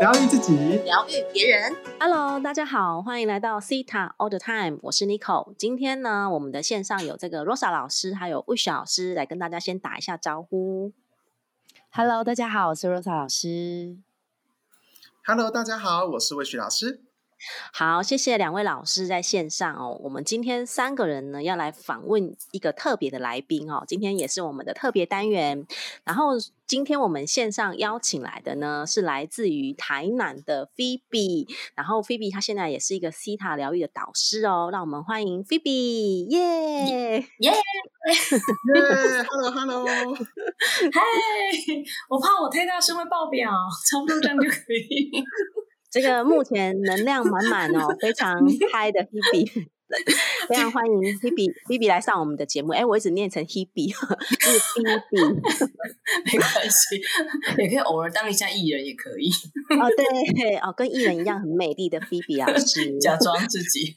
疗愈自己，疗愈别人。Hello，大家好，欢迎来到 Cita All the Time，我是 Nico。今天呢，我们的线上有这个 Rosa 老师，还有 Wish 老师来跟大家先打一下招呼。Hello，大家好，我是 Rosa 老师。Hello，大家好，我是魏旭老师。好，谢谢两位老师在线上哦。我们今天三个人呢要来访问一个特别的来宾哦，今天也是我们的特别单元。然后今天我们线上邀请来的呢是来自于台南的 Phoebe，然后 Phoebe 她现在也是一个西塔疗愈的导师哦。让我们欢迎 Phoebe，耶！耶！耶，Hello，Hello，嗨，我怕我太大声会爆表，差不多这样就可以。这个目前能量满满哦，非常嗨的 Hebe，非常欢迎 Hebe Hebe 来上我们的节目。哎，我一直念成 Hebe，是 Hebe，没关系，也可以偶尔当一下艺人，也可以哦，对 哦，跟艺人一样很美丽的 Phoebe 老师，假装自己。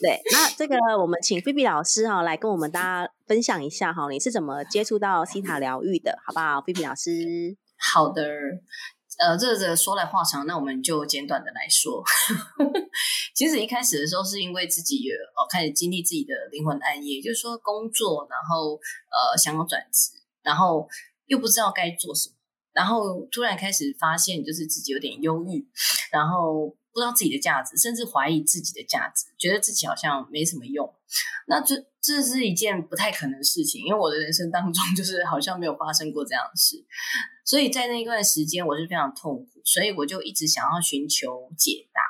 对，那这个我们请 Phoebe 老师哈、来跟我们大家分享一下哈、你是怎么接触到西塔疗愈的，好不好？Phoebe 老师，好的，呃，这个说来话长，那我们就简短的来说。其实一开始的时候，是因为自己哦开始经历自己的灵魂暗夜，就是说工作，然后呃想要转职，然后又不知道该做什么，然后突然开始发现，就是自己有点忧郁，然后不知道自己的价值，甚至怀疑自己的价值，觉得自己好像没什么用。那这这是一件不太可能的事情，因为我的人生当中 就是好像没有发生过这样的事，所以在那一段时间我是非常痛苦，所以我就一直想要寻求解答。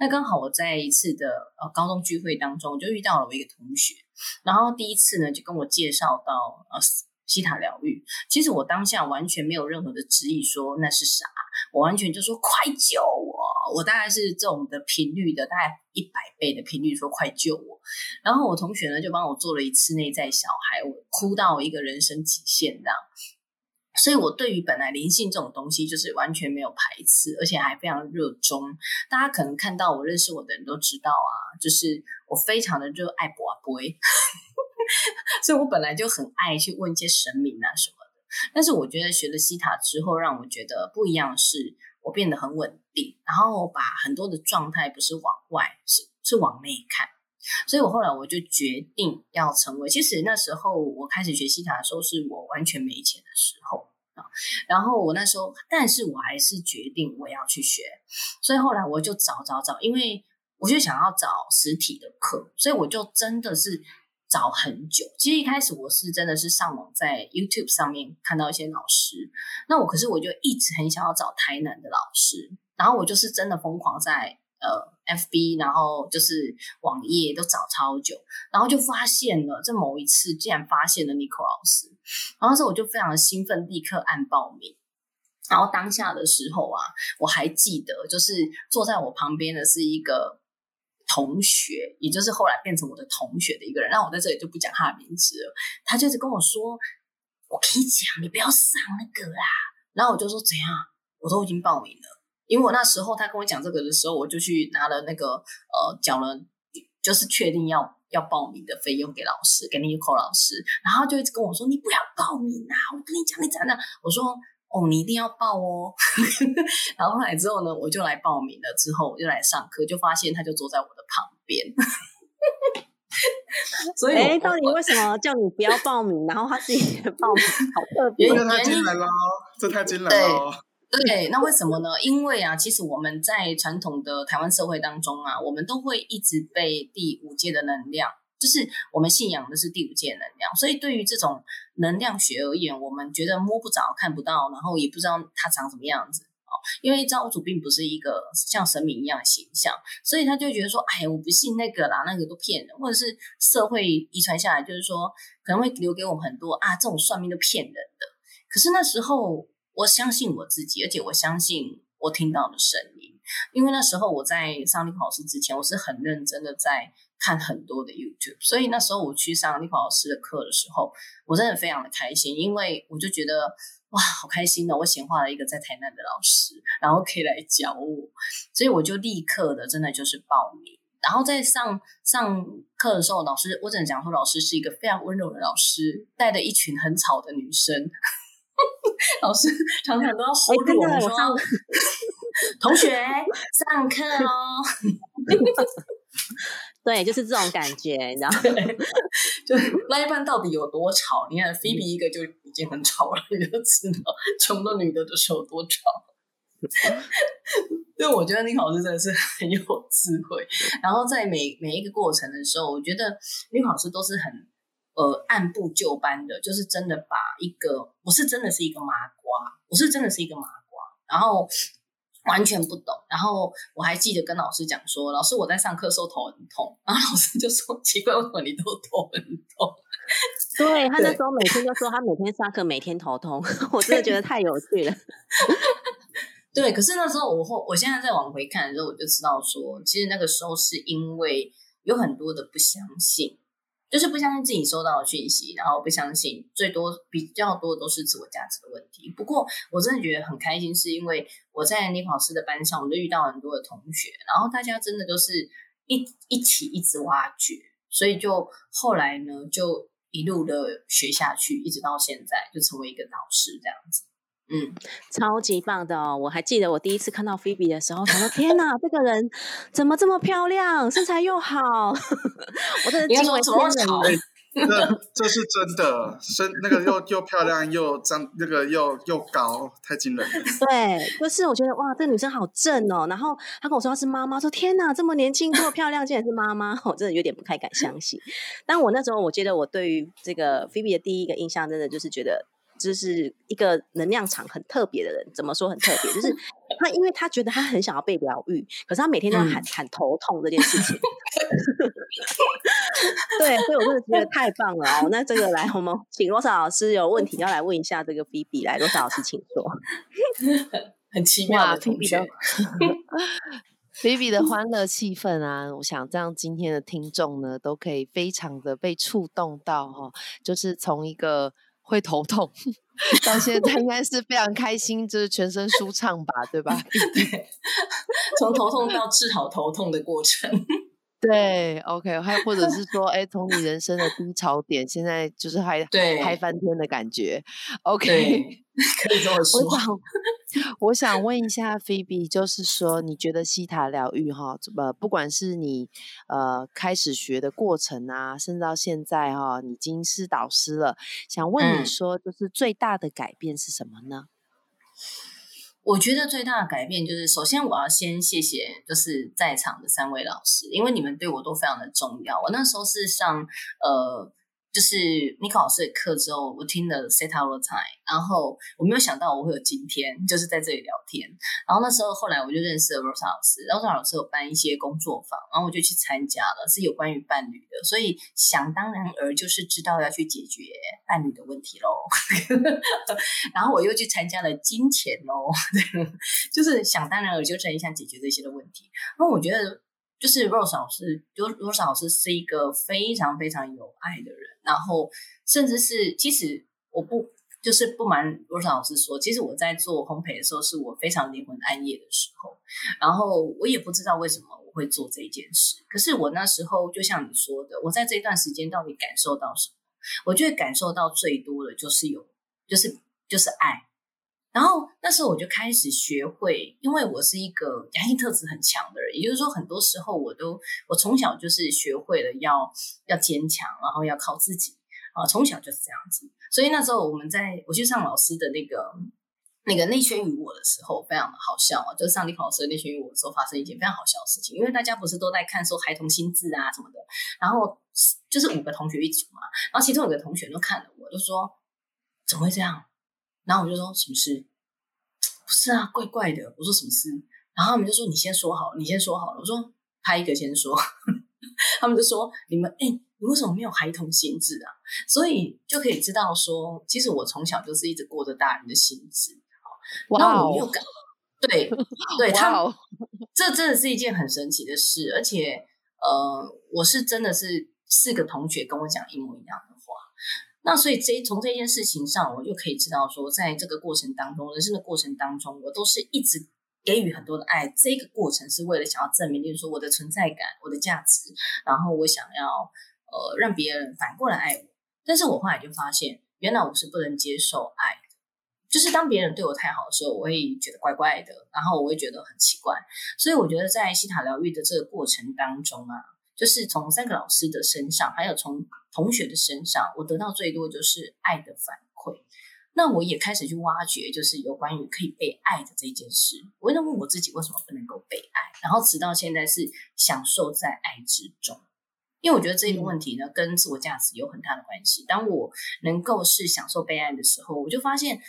那刚好我在一次的呃高中聚会当中就遇到了我一个同学，然后第一次呢就跟我介绍到呃西塔疗愈。其实我当下完全没有任何的质疑，说那是啥，我完全就说快救我！我大概是这种的频率的，大概一百倍的频率说快救我。然后我同学呢就帮我做了一次内在小孩，我哭到一个人生极限这样。所以，我对于本来灵性这种东西，就是完全没有排斥，而且还非常热衷。大家可能看到我认识我的人都知道啊，就是我非常的热爱博波，所以我本来就很爱去问一些神明啊什么的。但是我觉得学了西塔之后，让我觉得不一样是，我变得很稳定，然后把很多的状态不是往外，是是往内看。所以我后来我就决定要成为。其实那时候我开始学西塔的时候，是我完全没钱的时候啊。然后我那时候，但是我还是决定我要去学。所以后来我就找找找，因为我就想要找实体的课，所以我就真的是找很久。其实一开始我是真的是上网在 YouTube 上面看到一些老师，那我可是我就一直很想要找台南的老师，然后我就是真的疯狂在。呃，FB，然后就是网页都找超久，然后就发现了，这某一次竟然发现了 Nico 老师，然后那时候我就非常的兴奋，立刻按报名。然后当下的时候啊，我还记得，就是坐在我旁边的是一个同学，也就是后来变成我的同学的一个人。那我在这里就不讲他的名字了，他就是跟我说：“我跟你讲，你不要上那个啦。”然后我就说：“怎样？我都已经报名了。”因为我那时候他跟我讲这个的时候，我就去拿了那个呃缴了，就是确定要要报名的费用给老师，给那个寇老师，然后就一直跟我说：“你不要报名啊！我跟你讲，你讲的。”我说：“哦，你一定要报哦。”然后后来之后呢，我就来报名了，之后我就来上课，就发现他就坐在我的旁边。所以，哎，到底为什么叫你不要报名，然后他自己报名，好特 别？这太惊人了，这太惊人了。对，那为什么呢？因为啊，其实我们在传统的台湾社会当中啊，我们都会一直被第五界的能量，就是我们信仰的是第五界能量，所以对于这种能量学而言，我们觉得摸不着、看不到，然后也不知道它长什么样子哦。因为造物主并不是一个像神明一样的形象，所以他就觉得说，哎，我不信那个啦，那个都骗人，或者是社会遗传下来，就是说可能会留给我们很多啊，这种算命都骗人的。可是那时候。我相信我自己，而且我相信我听到的声音，因为那时候我在上立考老师之前，我是很认真的在看很多的 YouTube，所以那时候我去上立考老师的课的时候，我真的非常的开心，因为我就觉得哇，好开心的，我显化了一个在台南的老师，然后可以来教我，所以我就立刻的真的就是报名。然后在上上课的时候，老师我只能讲说，老师是一个非常温柔的老师，带着一群很吵的女生。老师常常都要吼住我们说，同学上课哦。对，就是这种感觉，你知道吗？就那一半到底有多吵？你看菲比一个就已经很吵了，你就知道穷的女的的时候多吵。因为我觉得女老师真的是很有智慧，然后在每每一个过程的时候，我觉得女老师都是很呃按部就班的，就是真的把一个我是真的是一个麻瓜，我是真的是一个麻瓜，然后。完全不懂，然后我还记得跟老师讲说，老师我在上课时候头很痛，然后老师就说奇怪，为什么你都头很痛？对他那时候每天就说他每天上课每天头痛，我真的觉得太有趣了。对，可是那时候我后我现在再往回看的时候，我就知道说，其实那个时候是因为有很多的不相信。就是不相信自己收到的讯息，然后不相信，最多比较多都是自我价值的问题。不过我真的觉得很开心，是因为我在尼考斯的班上，我就遇到很多的同学，然后大家真的都是一一起一直挖掘，所以就后来呢，就一路的学下去，一直到现在就成为一个导师这样子。嗯，超级棒的哦！我还记得我第一次看到菲比的时候，想说天哪，这个人怎么这么漂亮，身材又好，我真的惊为天人。这这是真的，身那个又又漂亮又长，那个又又高，太惊人了。对，就是我觉得哇，这个女生好正哦。然后她跟我说她是妈妈，说天哪，这么年轻这么漂亮，竟然是妈妈，我真的有点不太敢相信。但我那时候我觉得我对于这个菲比的第一个印象，真的就是觉得。就是一个能量场很特别的人，怎么说很特别？就是 他，因为他觉得他很想要被疗愈，可是他每天都喊喊头痛这件事情。对，所以我真的觉得太棒了哦。那这个来，我们请罗莎老师有问题要来问一下这个 B B，来罗莎老师请说。很奇妙的同学，B B 的欢乐气氛啊，我想这样今天的听众呢，都可以非常的被触动到哈，就是从一个。会头痛，到现在应该是非常开心，就是全身舒畅吧，对吧？对，从头痛到治好头痛的过程。对，OK，还或者是 说，哎，从你人生的低潮点，现在就是嗨嗨翻天的感觉，OK，可以这么说。我想，我想问一下菲比，就是说，你觉得西塔疗愈哈，呃，不管是你呃开始学的过程啊，甚至到现在哈，已经是导师了，想问你说，就是最大的改变是什么呢？我觉得最大的改变就是，首先我要先谢谢就是在场的三位老师，因为你们对我都非常的重要。我那时候是上呃。就是你考老师的课之后，我听了 Set Our Time，然后我没有想到我会有今天，就是在这里聊天。然后那时候后来我就认识了 Rosa 老师，Rosa 老师有办一些工作坊，然后我就去参加了，是有关于伴侣的，所以想当然而就是知道要去解决伴侣的问题喽。然后我又去参加了金钱喽，就是想当然而就是很想解决这些的问题。那我觉得。就是 Rose 老师，就 Rose 老师是一个非常非常有爱的人，然后甚至是，其实我不就是不瞒 Rose 老师说，其实我在做烘焙的时候，是我非常灵魂暗夜的时候，然后我也不知道为什么我会做这一件事，可是我那时候就像你说的，我在这段时间到底感受到什么？我觉得感受到最多的就是有，就是就是爱。然后那时候我就开始学会，因为我是一个阳性特质很强的人，也就是说，很多时候我都我从小就是学会了要要坚强，然后要靠自己啊，从小就是这样子。所以那时候我们在我去上老师的那个那个内宣于我的时候，非常的好笑啊，就是上李老师内宣于我的时候，发生一件非常好笑的事情，因为大家不是都在看说孩童心智啊什么的，然后就是五个同学一组嘛，然后其中有个同学就看了我，就说怎么会这样？然后我就说什么事？不是啊，怪怪的。我说什么事？然后他们就说你先说好，你先说好了。我说他一个先说，他们就说你们哎，你为什么没有孩童心智啊？所以就可以知道说，其实我从小就是一直过着大人的心智。好，然后我没有感，对对，他这真的是一件很神奇的事，而且呃，我是真的是四个同学跟我讲一模一样的。那所以这从这件事情上，我就可以知道说，在这个过程当中，人生的过程当中，我都是一直给予很多的爱。这个过程是为了想要证明，例如说我的存在感、我的价值，然后我想要呃让别人反过来爱我。但是我后来就发现，原来我是不能接受爱的，就是当别人对我太好的时候，我会觉得怪怪的，然后我会觉得很奇怪。所以我觉得在西塔疗愈的这个过程当中啊，就是从三个老师的身上，还有从同学的身上，我得到最多就是爱的反馈。那我也开始去挖掘，就是有关于可以被爱的这件事。我会问我自己，为什么不能够被爱？然后直到现在是享受在爱之中。因为我觉得这个问题呢，跟自我价值有很大的关系。当我能够是享受被爱的时候，我就发现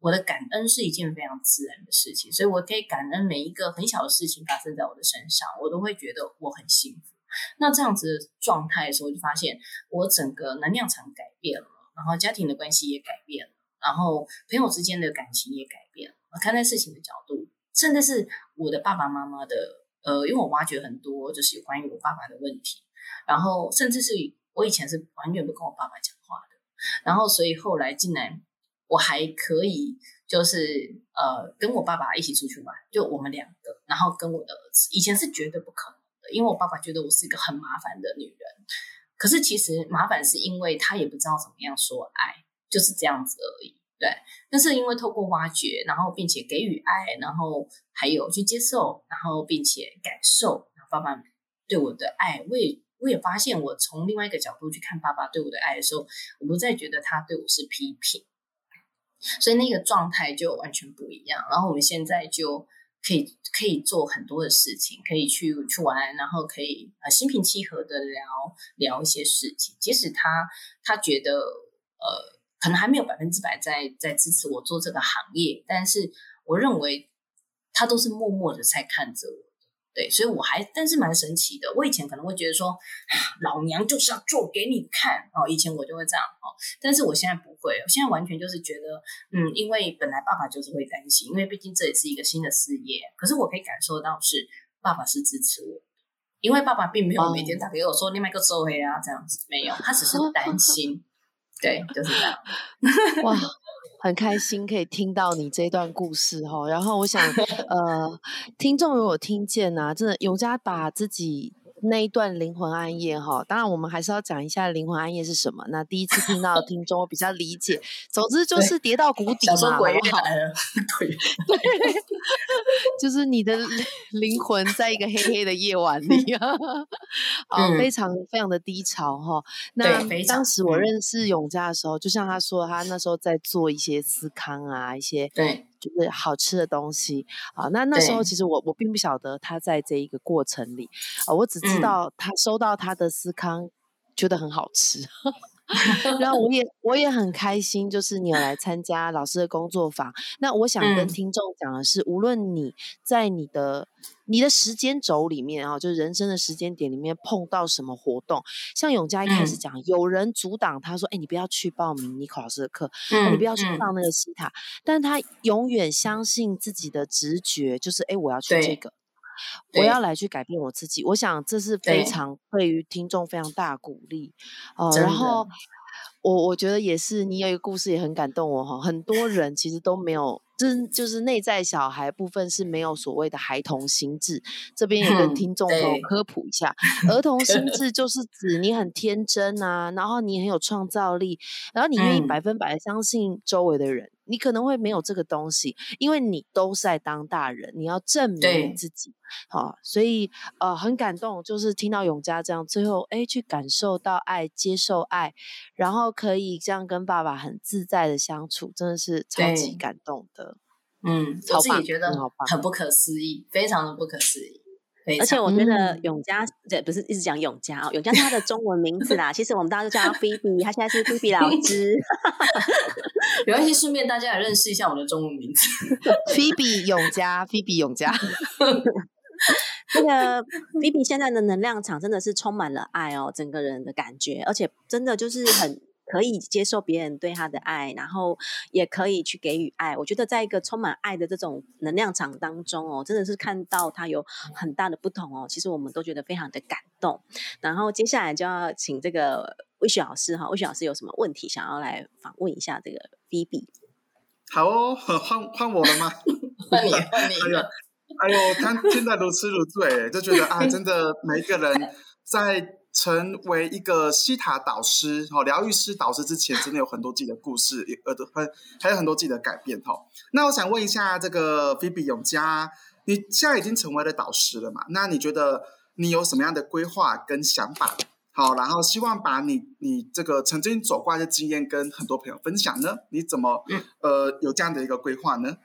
我的感恩是一件非常自然的事情，所以我可以感恩每一个很小的事情发生在我的身上，我都会觉得我很幸福。那这样子的状态的时候，就发现我整个能量场改变了，然后家庭的关系也改变了。然后朋友之间的感情也改变了，看待事情的角度，甚至是我的爸爸妈妈的，呃，因为我挖掘很多就是有关于我爸爸的问题，然后甚至是我以前是完全不跟我爸爸讲话的，然后所以后来竟然我还可以就是呃跟我爸爸一起出去玩，就我们两个，然后跟我的儿子，以前是绝对不可能因为我爸爸觉得我是一个很麻烦的女人，可是其实麻烦是因为他也不知道怎么样说爱。就是这样子而已，对。但是因为透过挖掘，然后并且给予爱，然后还有去接受，然后并且感受爸爸对我的爱，我也我也发现，我从另外一个角度去看爸爸对我的爱的时候，我不再觉得他对我是批评，所以那个状态就完全不一样。然后我们现在就可以可以做很多的事情，可以去去玩，然后可以呃心平气和的聊聊一些事情，即使他他觉得呃。可能还没有百分之百在在支持我做这个行业，但是我认为他都是默默的在看着我，对，所以我还但是蛮神奇的。我以前可能会觉得说，老娘就是要做给你看哦，以前我就会这样哦，但是我现在不会，我现在完全就是觉得，嗯，因为本来爸爸就是会担心，因为毕竟这也是一个新的事业，可是我可以感受到是爸爸是支持我的，因为爸爸并没有每天打给我说另外一个周黑啊这样子，没有，他只是担心。对，就是这样。哇，很开心可以听到你这段故事哈。然后我想，呃，听众如果听见啊，真的永嘉把自己。那一段灵魂暗夜哈，当然我们还是要讲一下灵魂暗夜是什么。那第一次听到的听众我比较理解，总之就是跌到谷底嘛，鬼好了，对对，就是你的 灵魂在一个黑黑的夜晚里啊，啊，非常非常的低潮哈。那当时我认识永嘉的时候，就像他说，他那时候在做一些思康啊，一些对。就是好吃的东西啊，那那时候其实我我并不晓得他在这一个过程里啊，我只知道他收到他的思康，觉得很好吃。然后我也我也很开心，就是你有来参加老师的工作坊。那我想跟听众讲的是，无论你在你的你的时间轴里面啊，就是人生的时间点里面碰到什么活动，像永嘉一开始讲，有人阻挡他说：“哎，你不要去报名尼考老师的课，你不要去上那个西塔。”但他永远相信自己的直觉，就是“哎，我要去这个。”我要来去改变我自己，我想这是非常对于听众非常大鼓励哦。然后我我觉得也是，你有一个故事也很感动我哈。很多人其实都没有。真就是内在小孩部分是没有所谓的孩童心智，这边也跟听众朋友科普一下，儿童心 智就是指你很天真啊，然后你很有创造力，然后你愿意百分百相信周围的人，你可能会没有这个东西，因为你都是在当大人，你要证明你自己，好，所以呃很感动，就是听到永嘉这样，最后哎去感受到爱，接受爱，然后可以这样跟爸爸很自在的相处，真的是超级感动的。嗯，我自己觉得很不可思议，非常的不可思议。而且我觉得永嘉，这不是一直讲永嘉哦，永嘉是他的中文名字啦。其实我们大家都叫他菲比，他现在是菲比老师。没关系，顺便大家也认识一下我的中文名字，菲比永嘉，菲比永嘉。那个菲比现在的能量场真的是充满了爱哦，整个人的感觉，而且真的就是很。可以接受别人对他的爱，然后也可以去给予爱。我觉得在一个充满爱的这种能量场当中哦，真的是看到他有很大的不同哦。其实我们都觉得非常的感动。然后接下来就要请这个魏雪老师哈，魏雪老师有什么问题想要来访问一下这个 B B？好哦，换换我了吗？换你，换你。哎呦，他听得如痴如醉，就觉得啊，真的每一个人在。成为一个西塔导师、哈疗愈师导师之前，真的有很多自己的故事，呃，很还有很多自己的改变哈。那我想问一下，这个菲比永嘉，你现在已经成为了导师了嘛？那你觉得你有什么样的规划跟想法？好，然后希望把你你这个曾经走过来的经验跟很多朋友分享呢？你怎么呃有这样的一个规划呢？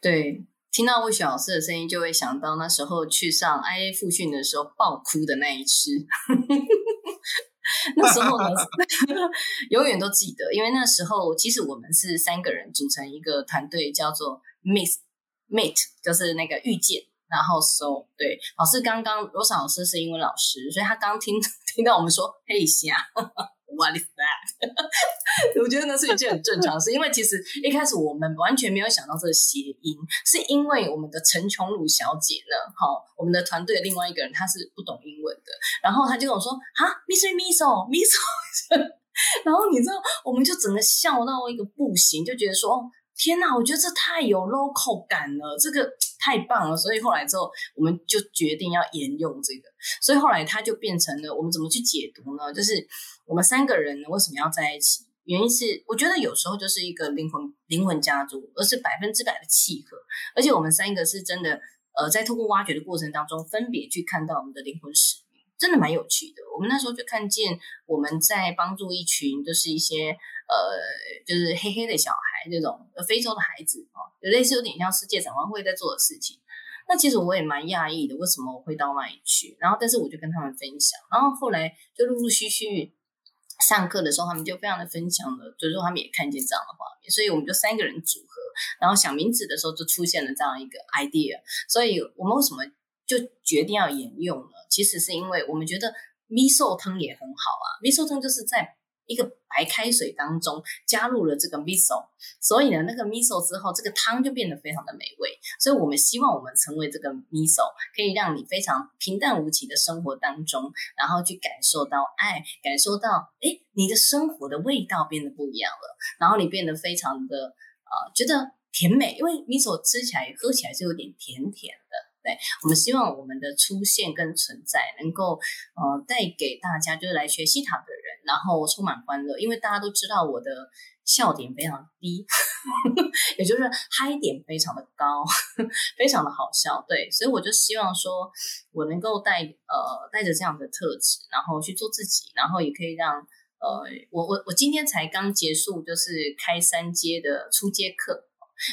对。听到魏雪老师的声音，就会想到那时候去上 IA 复训的时候爆哭的那一次。那时候呢，永远都记得，因为那时候其实我们是三个人组成一个团队，叫做 Miss Meet，就是那个遇见。然后 So 对老师刚刚罗莎老师是英文老师，所以他刚听听到我们说嘿下。What is that？我觉得那是一件很正常的事，因为其实一开始我们完全没有想到这个谐音，是因为我们的陈琼鲁小姐呢，好，我们的团队的另外一个人他是不懂英文的，然后他就跟我说啊，Miss Miss，Miss，然后你知道，我们就整个笑到一个不行，就觉得说。哦天哪，我觉得这太有 local 感了，这个太棒了。所以后来之后，我们就决定要沿用这个。所以后来它就变成了我们怎么去解读呢？就是我们三个人呢为什么要在一起？原因是我觉得有时候就是一个灵魂灵魂家族，而是百分之百的契合。而且我们三个是真的，呃，在透过挖掘的过程当中，分别去看到我们的灵魂使命，真的蛮有趣的。我们那时候就看见我们在帮助一群，就是一些。呃，就是黑黑的小孩这种非洲的孩子啊，有类似有点像世界展望会在做的事情。那其实我也蛮讶异的，为什么我会到那里去？然后，但是我就跟他们分享，然后后来就陆陆续续上课的时候，他们就非常的分享了，就是说他们也看见这样的画面，所以我们就三个人组合，然后想名字的时候就出现了这样一个 idea。所以我们为什么就决定要沿用呢？其实是因为我们觉得 miso 汤也很好啊，miso 汤就是在。一个白开水当中加入了这个 miso，所以呢，那个 miso 之后，这个汤就变得非常的美味。所以我们希望我们成为这个 miso，可以让你非常平淡无奇的生活当中，然后去感受到爱，感受到哎，你的生活的味道变得不一样了，然后你变得非常的呃，觉得甜美，因为 miso 吃起来、喝起来是有点甜甜。对，我们希望我们的出现跟存在能够呃带给大家，就是来学西塔的人，然后充满欢乐。因为大家都知道我的笑点非常低，也就是嗨点非常的高，非常的好笑。对，所以我就希望说我能够带呃带着这样的特质，然后去做自己，然后也可以让呃我我我今天才刚结束，就是开三阶的初阶课，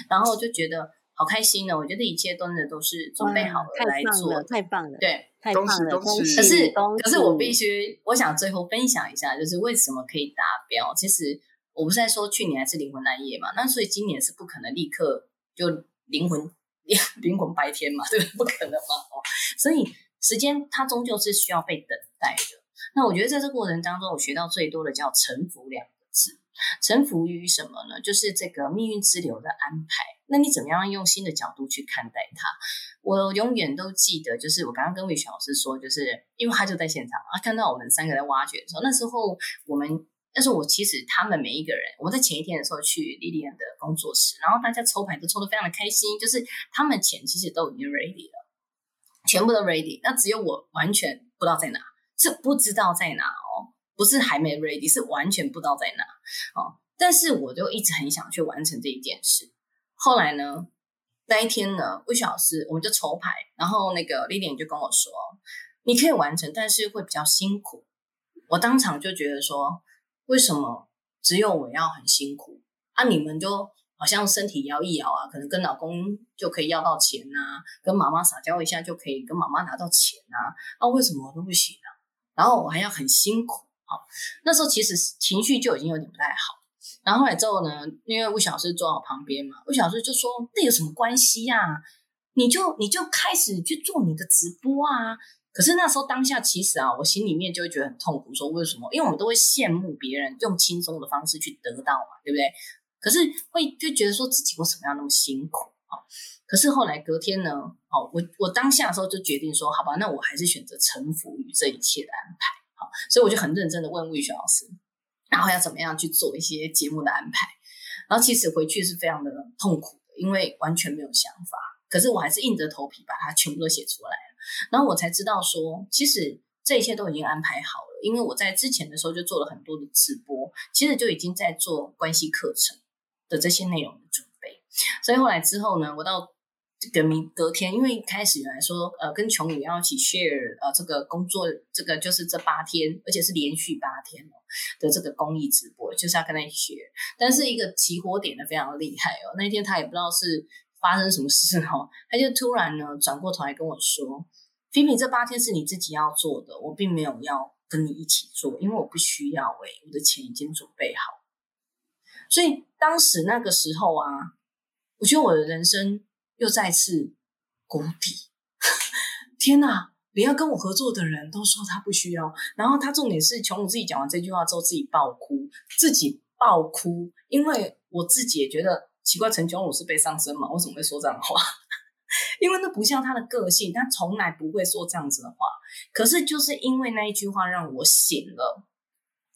然后我就觉得。好开心哦！我觉得一切真的都是准备好了来做，太棒了，对，太棒了，恭喜！可是，可是我必须，我想最后分享一下，就是为什么可以达标。其实我不是在说去年还是灵魂蓝夜嘛，那所以今年是不可能立刻就灵魂灵魂白天嘛，对 不对？不可能嘛，哦，所以时间它终究是需要被等待的。那我觉得在这过程当中，我学到最多的叫臣服两个字。臣服于什么呢？就是这个命运之流的安排。那你怎么样用新的角度去看待它？我永远都记得，就是我刚刚跟魏璇老师说，就是因为他就在现场啊，看到我们三个在挖掘的时候，那时候我们，那时候我其实他们每一个人，我在前一天的时候去莉莉安的工作室，然后大家抽牌都抽得非常的开心，就是他们钱其实都已经 ready 了，全部都 ready，那只有我完全不知道在哪，是不知道在哪哦。不是还没 ready，是完全不知道在哪哦。但是我就一直很想去完成这一件事。后来呢，那一天呢，魏老师我们就抽牌，然后那个丽莲就跟我说：“你可以完成，但是会比较辛苦。”我当场就觉得说：“为什么只有我要很辛苦啊？你们就好像身体摇一摇啊，可能跟老公就可以要到钱呐，跟妈妈撒娇一下就可以跟妈妈拿到钱呐，那为什么我都不行啊？然后我还要很辛苦。”那时候其实情绪就已经有点不太好，然后后来之后呢，因为魏小师坐我旁边嘛，魏小师就说：“那有什么关系呀？你就你就开始去做你的直播啊！”可是那时候当下其实啊，我心里面就会觉得很痛苦，说为什么？因为我们都会羡慕别人用轻松的方式去得到嘛，对不对？可是会就觉得说自己为什么要那么辛苦啊？可是后来隔天呢，哦，我我当下的时候就决定说，好吧，那我还是选择臣服于这一切的安排。所以我就很认真的问魏雪老师，然后要怎么样去做一些节目的安排。然后其实回去是非常的痛苦的，因为完全没有想法。可是我还是硬着头皮把它全部都写出来了。然后我才知道说，其实这一切都已经安排好了，因为我在之前的时候就做了很多的直播，其实就已经在做关系课程的这些内容的准备。所以后来之后呢，我到这个明隔天，因为一开始原来说呃跟琼宇要一起 share 呃这个工作，这个就是这八天，而且是连续八天哦的这个公益直播，就是要跟他一起 share。但是一个起火点的非常厉害哦，那一天他也不知道是发生什么事哦，他就突然呢转过头来跟我说。菲菲，这八天是你自己要做的，我并没有要跟你一起做，因为我不需要哎，我的钱已经准备好。所以当时那个时候啊，我觉得我的人生又再次谷底。天哪，连要跟我合作的人都说他不需要，然后他重点是琼武自己讲完这句话之后自己爆哭，自己爆哭，因为我自己也觉得奇怪，陈琼武是被上身嘛？为什么会说这样的话？因为那不像他的个性，他从来不会说这样子的话。可是就是因为那一句话让我醒了，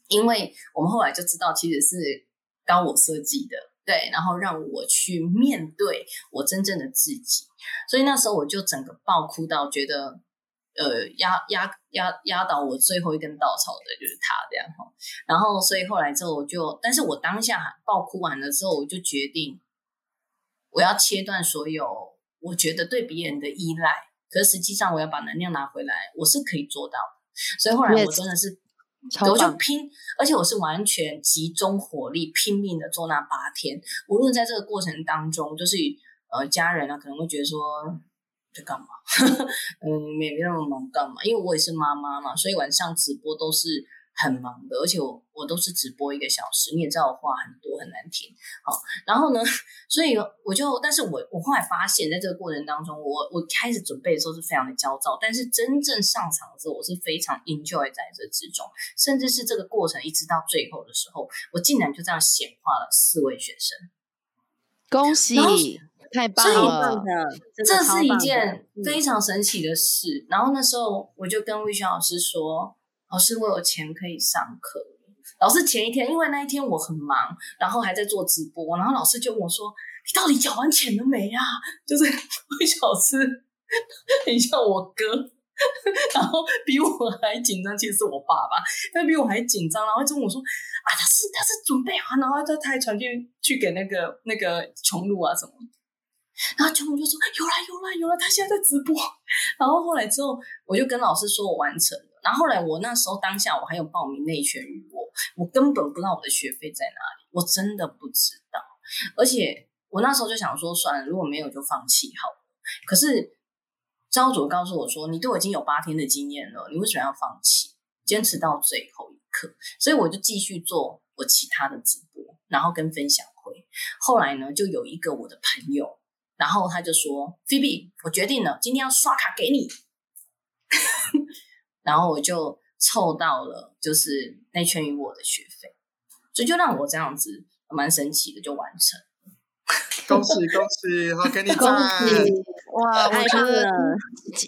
因为我们后来就知道其实是高我设计的，对，然后让我去面对我真正的自己。所以那时候我就整个爆哭到觉得，呃，压压压压倒我最后一根稻草的就是他这样哈。然后所以后来之后我就，但是我当下爆哭完了之后，我就决定我要切断所有。我觉得对别人的依赖，可实际上我要把能量拿回来，我是可以做到的。所以后来我真的是，我就拼，而且我是完全集中火力，拼命的做那八天。无论在这个过程当中，就是呃家人啊可能会觉得说在干嘛，嗯，没没那么忙干嘛？因为我也是妈妈嘛，所以晚上直播都是。很忙的，而且我我都是直播一个小时，你也知道我话很多很难听，好，然后呢，所以我就，但是我我后来发现，在这个过程当中，我我开始准备的时候是非常的焦躁，但是真正上场的时候，我是非常 enjoy 在这之中，甚至是这个过程一直到最后的时候，我竟然就这样显化了四位学生，恭喜，太棒了，这是一件非常神奇的事。然后那时候我就跟魏轩老师说。老师，我有钱可以上课。老师前一天，因为那一天我很忙，然后还在做直播，然后老师就问我说：“你到底缴完钱了没啊？”就是 魏小师很像我哥，然后比我还紧张。其实是我爸爸，他比我还紧张，然后就问我说：“啊，他是他是准备好，然后他他还传去去给那个那个琼露啊什么。”然后琼露就说：“有了有了有了，他现在在直播。”然后后来之后，我就跟老师说我完成了。然后后来，我那时候当下我还有报名内圈语，我我根本不知道我的学费在哪里，我真的不知道。而且我那时候就想说，算了，如果没有就放弃好了。可是招主告诉我说，你都已经有八天的经验了，你为什么要放弃？坚持到最后一刻。所以我就继续做我其他的直播，然后跟分享会。后来呢，就有一个我的朋友，然后他就说菲比，我决定了，今天要刷卡给你。然后我就凑到了，就是那圈与我的学费，所以就让我这样子蛮神奇的就完成。恭喜恭喜，好给你 恭喜！哇，我觉得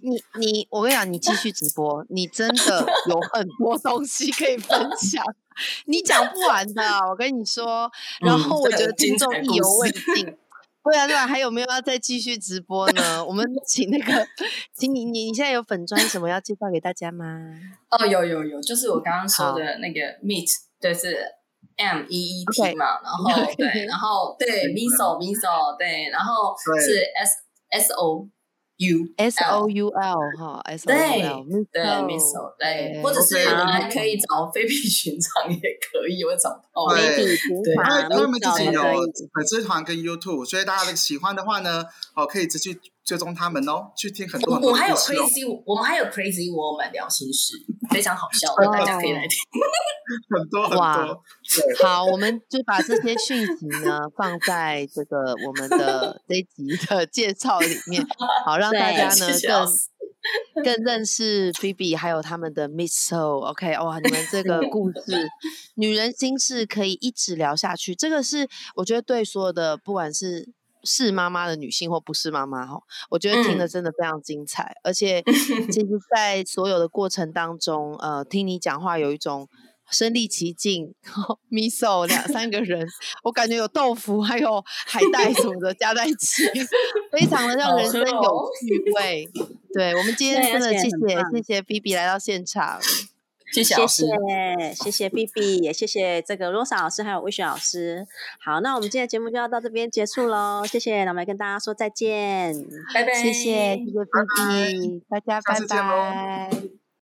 你你我跟你讲，你继续直播，你真的有很多东西可以分享，你讲不完的。我跟你说，然后我觉得听众意犹未尽。对啊，对啊，还有没有要再继续直播呢？我们 请那个，请你，你你现在有粉砖什么要介绍给大家吗？哦，有有有，就是我刚刚说的那个 meet，对，是 M E E T 嘛，然后对，然后对 miso miso，对，然后是 S S O。U S O U L 哈，S O U L 对，Missile 对，或者是还可以找非比寻常也可以，我找到非比寻常，他们自己有粉丝团跟 YouTube，所以大家喜欢的话呢，哦，可以直接追踪他们哦，去听很多。我还有 Crazy，我们还有 Crazy Woman 聊心事，非常好笑的，大家可以来听。很多很多。好，我们就把这些讯息呢放在这个我们的这一集的介绍里面，好让大家呢更更认识 Phoebe，还有他们的 Miss Soul。OK，哇，你们这个故事，女人心事可以一直聊下去。这个是我觉得对所有的不管是是妈妈的女性或不是妈妈哈，我觉得听的真的非常精彩。而且 其实，在所有的过程当中，呃，听你讲话有一种。身临其境，miso 两三个人，我感觉有豆腐，还有海带什么的加在一起，非常的让人生有趣味。对我们今天真的谢谢谢谢 B B 来到现场。谢谢谢谢谢谢 B B，也谢谢这个罗莎老师还有魏雪老师。好，那我们今天节目就要到这边结束喽。谢谢，那我们跟大家说再见，拜拜。谢谢谢谢 B B，大家拜拜。